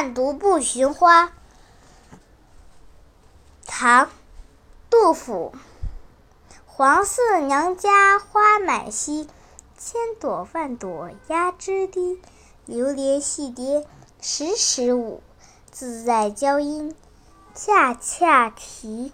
万毒不寻花。唐杜甫。黄四娘家花满蹊千朵万朵压枝低。留连戏蝶时时舞自在娇莺恰恰啼